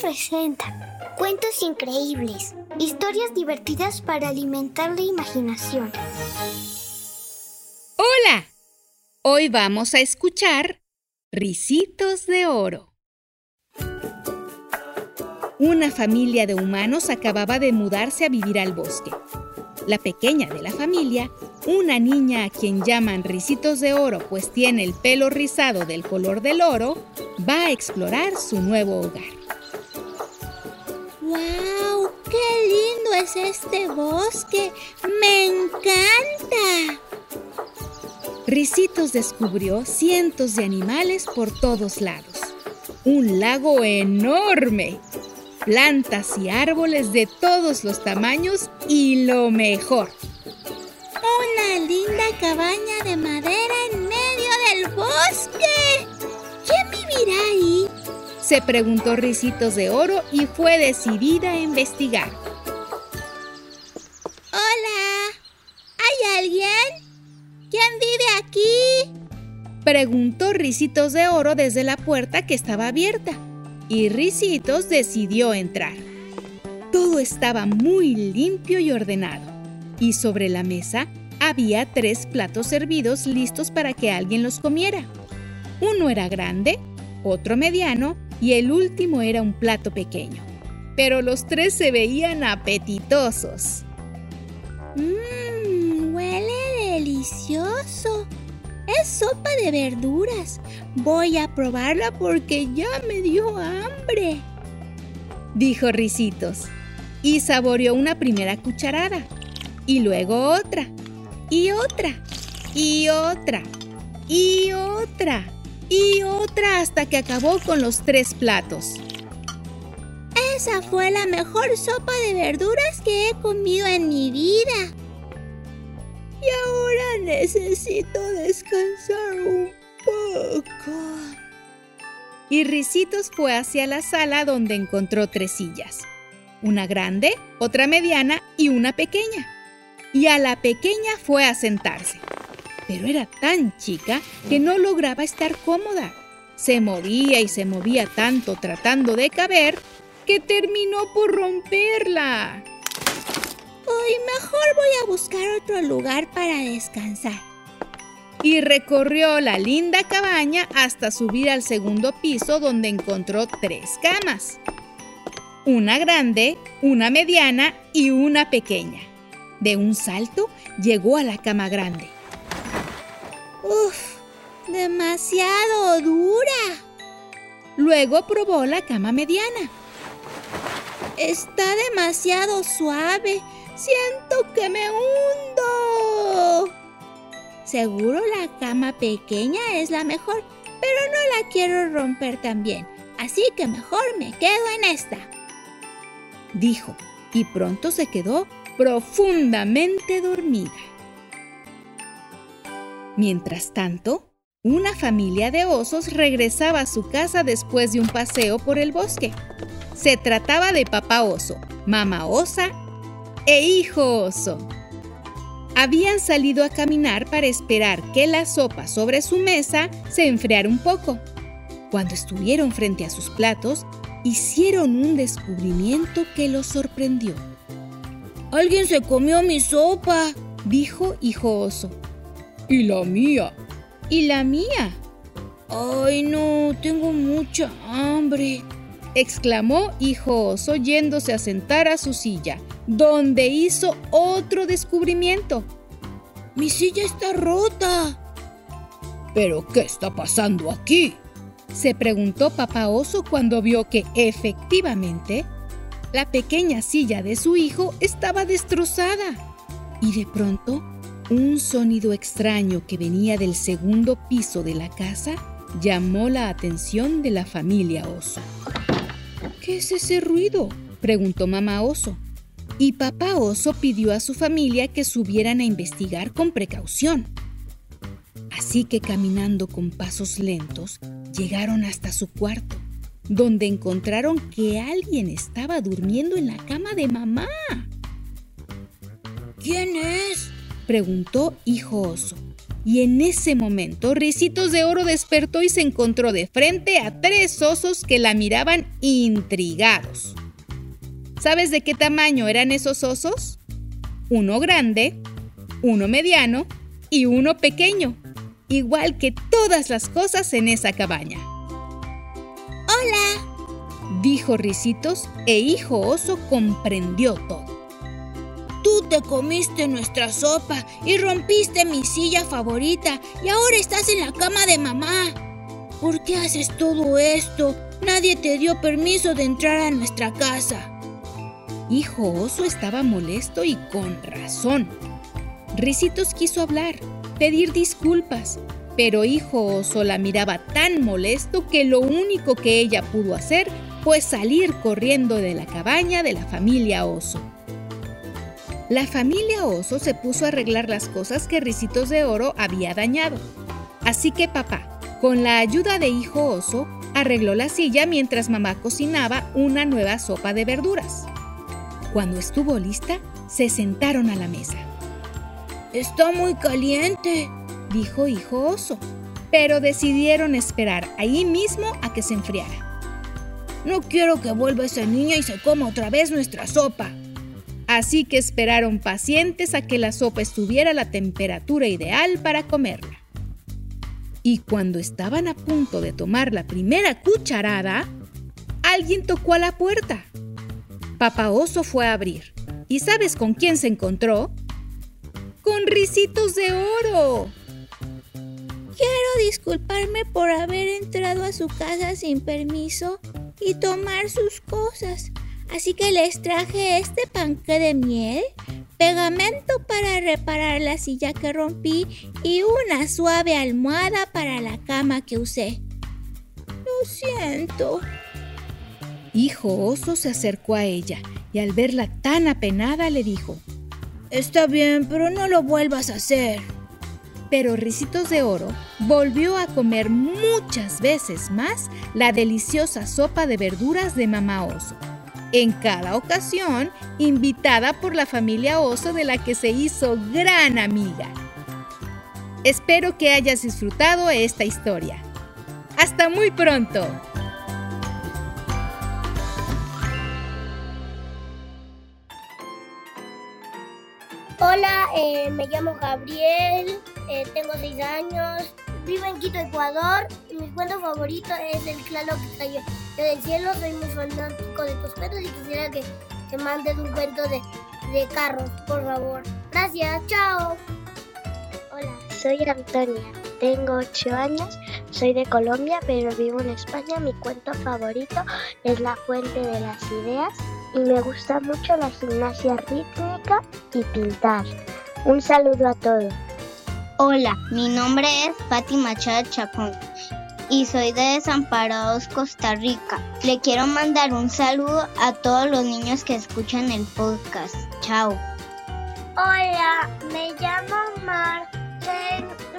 Presenta Cuentos increíbles, historias divertidas para alimentar la imaginación. Hola, hoy vamos a escuchar Ricitos de Oro. Una familia de humanos acababa de mudarse a vivir al bosque. La pequeña de la familia, una niña a quien llaman Ricitos de Oro pues tiene el pelo rizado del color del oro, va a explorar su nuevo hogar. ¡Wow! ¡Qué lindo es este bosque! ¡Me encanta! Ricitos descubrió cientos de animales por todos lados. Un lago enorme, plantas y árboles de todos los tamaños y lo mejor. Una linda cabaña de madera Se preguntó Ricitos de Oro y fue decidida a investigar. Hola, ¿hay alguien? ¿Quién vive aquí? Preguntó Ricitos de Oro desde la puerta que estaba abierta. Y Ricitos decidió entrar. Todo estaba muy limpio y ordenado. Y sobre la mesa había tres platos servidos listos para que alguien los comiera. Uno era grande, otro mediano y el último era un plato pequeño. Pero los tres se veían apetitosos. Mmm, huele delicioso. Es sopa de verduras. Voy a probarla porque ya me dio hambre. Dijo Ricitos. Y saboreó una primera cucharada. Y luego otra. Y otra. Y otra. Y otra. Y otra hasta que acabó con los tres platos. Esa fue la mejor sopa de verduras que he comido en mi vida. Y ahora necesito descansar un poco. Y Ricitos fue hacia la sala donde encontró tres sillas. Una grande, otra mediana y una pequeña. Y a la pequeña fue a sentarse. Pero era tan chica que no lograba estar cómoda. Se movía y se movía tanto tratando de caber que terminó por romperla. Hoy mejor voy a buscar otro lugar para descansar. Y recorrió la linda cabaña hasta subir al segundo piso donde encontró tres camas. Una grande, una mediana y una pequeña. De un salto llegó a la cama grande. ¡Uf! ¡Demasiado dura! Luego probó la cama mediana. Está demasiado suave. Siento que me hundo. Seguro la cama pequeña es la mejor, pero no la quiero romper también. Así que mejor me quedo en esta. Dijo, y pronto se quedó profundamente dormida. Mientras tanto, una familia de osos regresaba a su casa después de un paseo por el bosque. Se trataba de papá oso, mamá osa e hijo oso. Habían salido a caminar para esperar que la sopa sobre su mesa se enfriara un poco. Cuando estuvieron frente a sus platos, hicieron un descubrimiento que los sorprendió. Alguien se comió mi sopa, dijo hijo oso. ¿Y la mía? ¿Y la mía? Ay, no, tengo mucha hambre, exclamó hijo oso yéndose a sentar a su silla, donde hizo otro descubrimiento. Mi silla está rota. ¿Pero qué está pasando aquí? Se preguntó papá oso cuando vio que efectivamente la pequeña silla de su hijo estaba destrozada. Y de pronto, un sonido extraño que venía del segundo piso de la casa llamó la atención de la familia oso. ¿Qué es ese ruido? preguntó mamá oso. Y papá oso pidió a su familia que subieran a investigar con precaución. Así que caminando con pasos lentos, llegaron hasta su cuarto, donde encontraron que alguien estaba durmiendo en la cama de mamá. ¿Quién es? Preguntó hijo oso. Y en ese momento, Ricitos de Oro despertó y se encontró de frente a tres osos que la miraban intrigados. ¿Sabes de qué tamaño eran esos osos? Uno grande, uno mediano y uno pequeño, igual que todas las cosas en esa cabaña. Hola, dijo Ricitos e Hijo Oso comprendió todo. Te comiste nuestra sopa y rompiste mi silla favorita y ahora estás en la cama de mamá. ¿Por qué haces todo esto? Nadie te dio permiso de entrar a nuestra casa. Hijo Oso estaba molesto y con razón. Ricitos quiso hablar, pedir disculpas, pero Hijo Oso la miraba tan molesto que lo único que ella pudo hacer fue salir corriendo de la cabaña de la familia Oso. La familia Oso se puso a arreglar las cosas que Ricitos de Oro había dañado. Así que papá, con la ayuda de Hijo Oso, arregló la silla mientras mamá cocinaba una nueva sopa de verduras. Cuando estuvo lista, se sentaron a la mesa. Está muy caliente, dijo Hijo Oso, pero decidieron esperar ahí mismo a que se enfriara. No quiero que vuelva esa niña y se coma otra vez nuestra sopa, Así que esperaron pacientes a que la sopa estuviera a la temperatura ideal para comerla. Y cuando estaban a punto de tomar la primera cucharada, alguien tocó a la puerta. Papá Oso fue a abrir. ¿Y sabes con quién se encontró? ¡Con risitos de oro! Quiero disculparme por haber entrado a su casa sin permiso y tomar sus cosas. Así que les traje este panque de miel, pegamento para reparar la silla que rompí y una suave almohada para la cama que usé. Lo siento. Hijo Oso se acercó a ella y al verla tan apenada le dijo, Está bien, pero no lo vuelvas a hacer. Pero Ricitos de Oro volvió a comer muchas veces más la deliciosa sopa de verduras de Mamá Oso en cada ocasión invitada por la familia Oso de la que se hizo gran amiga. Espero que hayas disfrutado esta historia. ¡Hasta muy pronto! Hola, eh, me llamo Gabriel, eh, tengo 6 años, vivo en Quito, Ecuador y mi cuento favorito es El claro que cayó del cielo. Soy muy fanático de tus cuentos y quisiera que, te mandes un cuento de, de carros, por favor. Gracias, chao. Hola, soy Antonia, tengo 8 años, soy de Colombia pero vivo en España. Mi cuento favorito es La Fuente de las Ideas y me gusta mucho la gimnasia rítmica y pintar. Un saludo a todos. Hola, mi nombre es Patti Machado Chacón y soy de Desamparados, Costa Rica. Le quiero mandar un saludo a todos los niños que escuchan el podcast. Chao. Hola, me llamo Mar.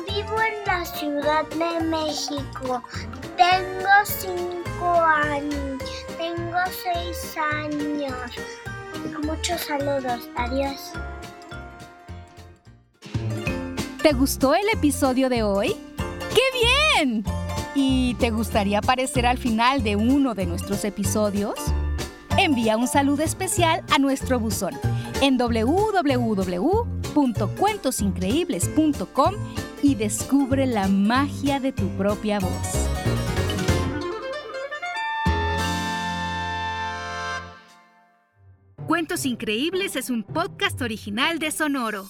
Vivo en la Ciudad de México. Tengo cinco años. Tengo seis años. Muchos saludos. Adiós. ¿Te gustó el episodio de hoy? ¡Qué bien! ¿Y te gustaría aparecer al final de uno de nuestros episodios? Envía un saludo especial a nuestro buzón en www.cuentosincreíbles.com y descubre la magia de tu propia voz. Cuentos Increíbles es un podcast original de Sonoro.